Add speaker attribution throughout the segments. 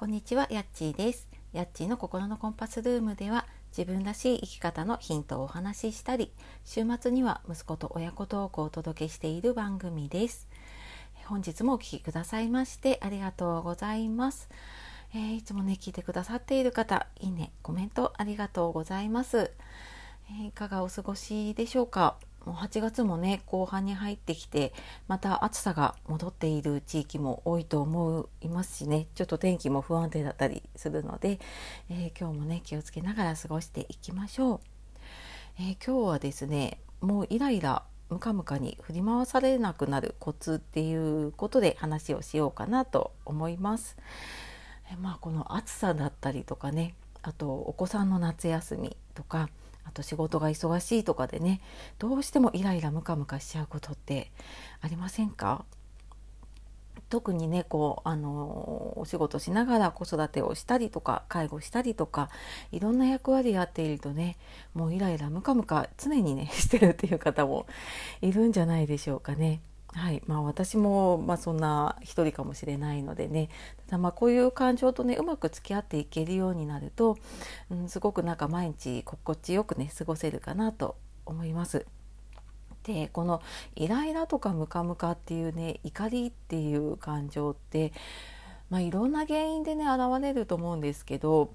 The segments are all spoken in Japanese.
Speaker 1: こんにちは、やっちーです。やっちーの心のコンパスルームでは自分らしい生き方のヒントをお話ししたり、週末には息子と親子トークをお届けしている番組です。本日もお聴きくださいましてありがとうございます。えー、いつもね、聞いてくださっている方、いいね、コメントありがとうございます。えー、いかがお過ごしでしょうか？もう8月もね後半に入ってきてまた暑さが戻っている地域も多いと思いますしねちょっと天気も不安定だったりするので、えー、今日もね気をつけながら過ごしていきましょう、えー、今日はですねもうイライラムカムカに振り回されなくなるコツっていうことで話をしようかなと思います。えまあこの暑さだったりとかねあとお子さんの夏休みとかあと仕事が忙しいとかでねどうしてもイライラムカムカしちゃうことってありませんか？特にねこうあのお仕事しながら子育てをしたりとか介護したりとかいろんな役割やっているとねもうイライラムカムカ常にね してるっていう方もいるんじゃないでしょうかね。はいまあ、私も、まあ、そんな一人かもしれないのでねただまあこういう感情とねうまく付き合っていけるようになると、うん、すごくなんか毎日心地よくね過ごせるかなと思います。でこのイライラとかムカムカっていうね怒りっていう感情って、まあ、いろんな原因でね現れると思うんですけど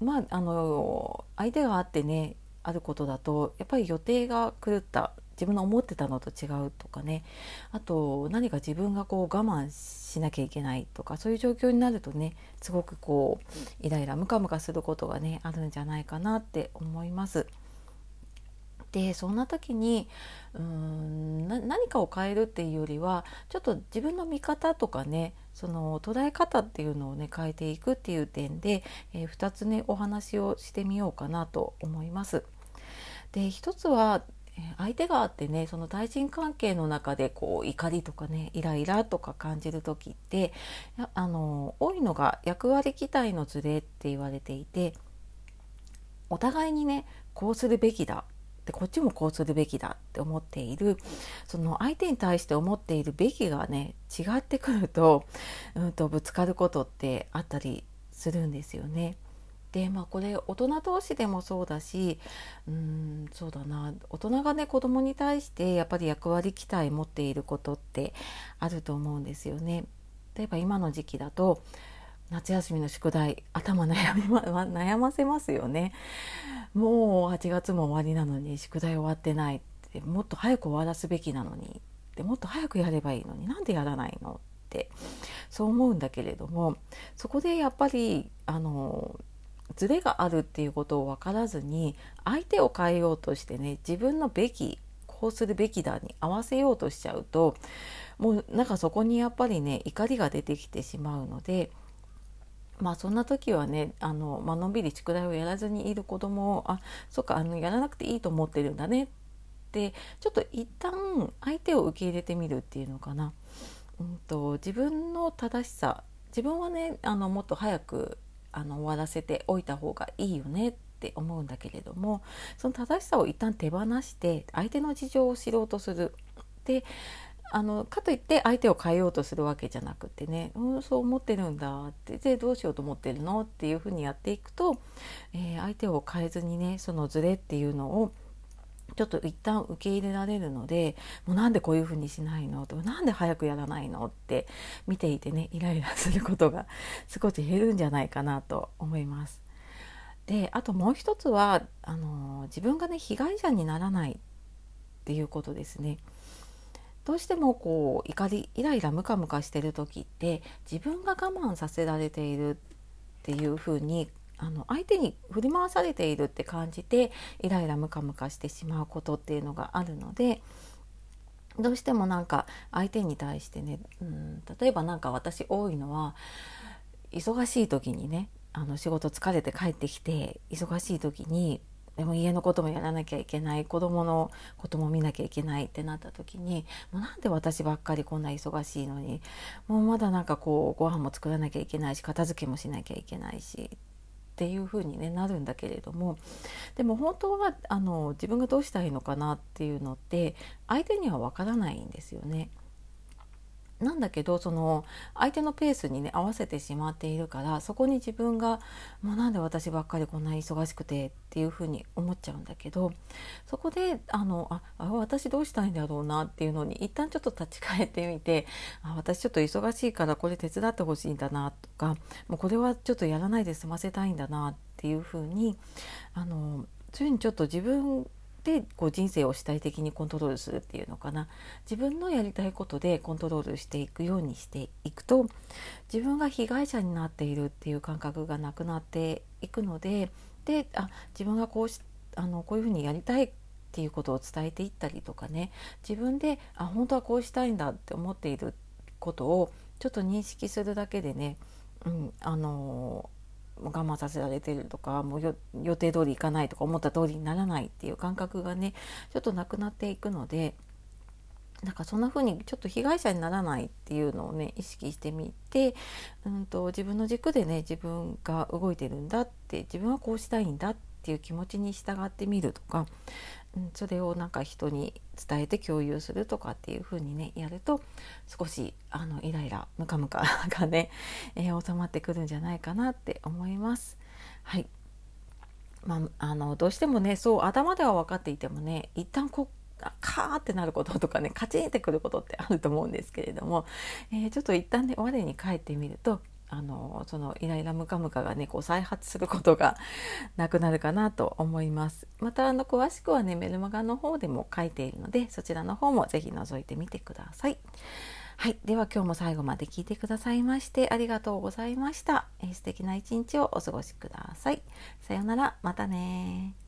Speaker 1: まああの相手があってねあることだとやっぱり予定が狂った自分の思ってたのと違うとかねあと何か自分がこう我慢しなきゃいけないとかそういう状況になるとねすごくこうイライラムカムカすることがねあるんじゃないかなって思います。でそんな時にうーん何かを変えるっていうよりはちょっと自分の見方とかねその捉え方っていうのをね変えていくっていう点で、えー、2つねお話をしてみようかなと思います。で一つは相手があってねその対人関係の中でこう怒りとかねイライラとか感じる時ってあの多いのが役割期待のズレって言われていてお互いにねこうするべきだでこっちもこうするべきだって思っているその相手に対して思っているべきがね違ってくると,、うんとぶつかることってあったりするんですよね。でまあこれ大人同士でもそうだしうんそうだな大人がね子供に対してやっぱり役割期待持っていることってあると思うんですよね。例えば今の時期だと夏休みの宿題頭悩み、ま、悩ませますよね。もう8月も終わりなのに宿題終わってないってもっと早く終わらすべきなのにでもっと早くやればいいのになんでやらないのってそう思うんだけれどもそこでやっぱりあのズレがあるっていうことを分からずに相手を変えようとしてね自分のべきこうするべきだに合わせようとしちゃうともうなんかそこにやっぱりね怒りが出てきてしまうので。まあそんな時はねあの、まあのんびり宿題をやらずにいる子供をあそっかあのやらなくていいと思ってるんだねってちょっと一旦相手を受け入れてみるっていうのかな。うんと、自分の正しさ自分はねあのもっと早くあの終わらせておいた方がいいよねって思うんだけれどもその正しさを一旦手放して相手の事情を知ろうとする。であのかといって相手を変えようとするわけじゃなくてね、うん、そう思ってるんだってでどうしようと思ってるのっていうふうにやっていくと、えー、相手を変えずにねそのズレっていうのをちょっと一旦受け入れられるのでもうなんでこういうふうにしないの？とかなんで早くやらないの？って見ていてねイライラすることが少し減るんじゃないかなと思います。であともう一つはあの自分がね被害者にならないっていうことですね。どうしてもこう怒りイライラムカムカしてる時って自分が我慢させられているっていうふうにあの相手に振り回されているって感じてイライラムカムカしてしまうことっていうのがあるのでどうしてもなんか相手に対してね、うん、例えば何か私多いのは忙しい時にねあの仕事疲れて帰ってきて忙しい時にでも家のこともやらなきゃいけない子供のことも見なきゃいけないってなった時にもうなんで私ばっかりこんな忙しいのにもうまだなんかこうご飯も作らなきゃいけないし片付けもしなきゃいけないしっっていう風に、ね、なるんだけれどもでも本当はあの自分がどうしたらいいのかなっていうのって相手にはわからないんですよね。なんだけどその相手のペースにね合わせてしまっているからそこに自分がもうなんで私ばっかりこんなに忙しくてっていうふうに思っちゃうんだけどそこであのああ私どうしたいんだろうなっていうのに一旦ちょっと立ち返ってみてあ私ちょっと忙しいからこれ手伝ってほしいんだなとかもうこれはちょっとやらないで済ませたいんだなっていうふうにあのそういにちょっと自分でこう人生を主体的にコントロールするっていうのかな。自分のやりたいことでコントロールしていくようにしていくと自分が被害者になっているっていう感覚がなくなっていくのでであ自分がこうしあのこういうふうにやりたいっていうことを伝えていったりとかね。自分であ本当はこうしたいんだって思っていることをちょっと認識するだけでね、うん、あの我慢させられてるとかもう予定通り行かないとか思った通りにならないっていう感覚がねちょっとなくなっていくのでなんかそんな風にちょっと被害者にならないっていうのをね意識してみて、うんと、自分の軸でね自分が動いてるんだって自分はこうしたいんだっていう気持ちに従ってみるとか、それをなんか人に伝えて共有するとかっていう風にねやると少しあのイライラムカムカがね、えー、収まってくるんじゃないかなって思います。はいまあ、あのどうしてもねそう頭では分かっていてもね一旦こうカーってなることとかねカチンってくることってあると思うんですけれども、えー、ちょっと一旦ね我に返ってみるとあのそのイライラムカムカがねこう再発することがなくなるかなと思います。またあの詳しくはねメルマガの方でも書いているのでそちらの方も是非覗いてみてください。はい。では今日も最後まで聞いてくださいましてありがとうございました、えー、素敵な一日をお過ごしください。さようなら。またね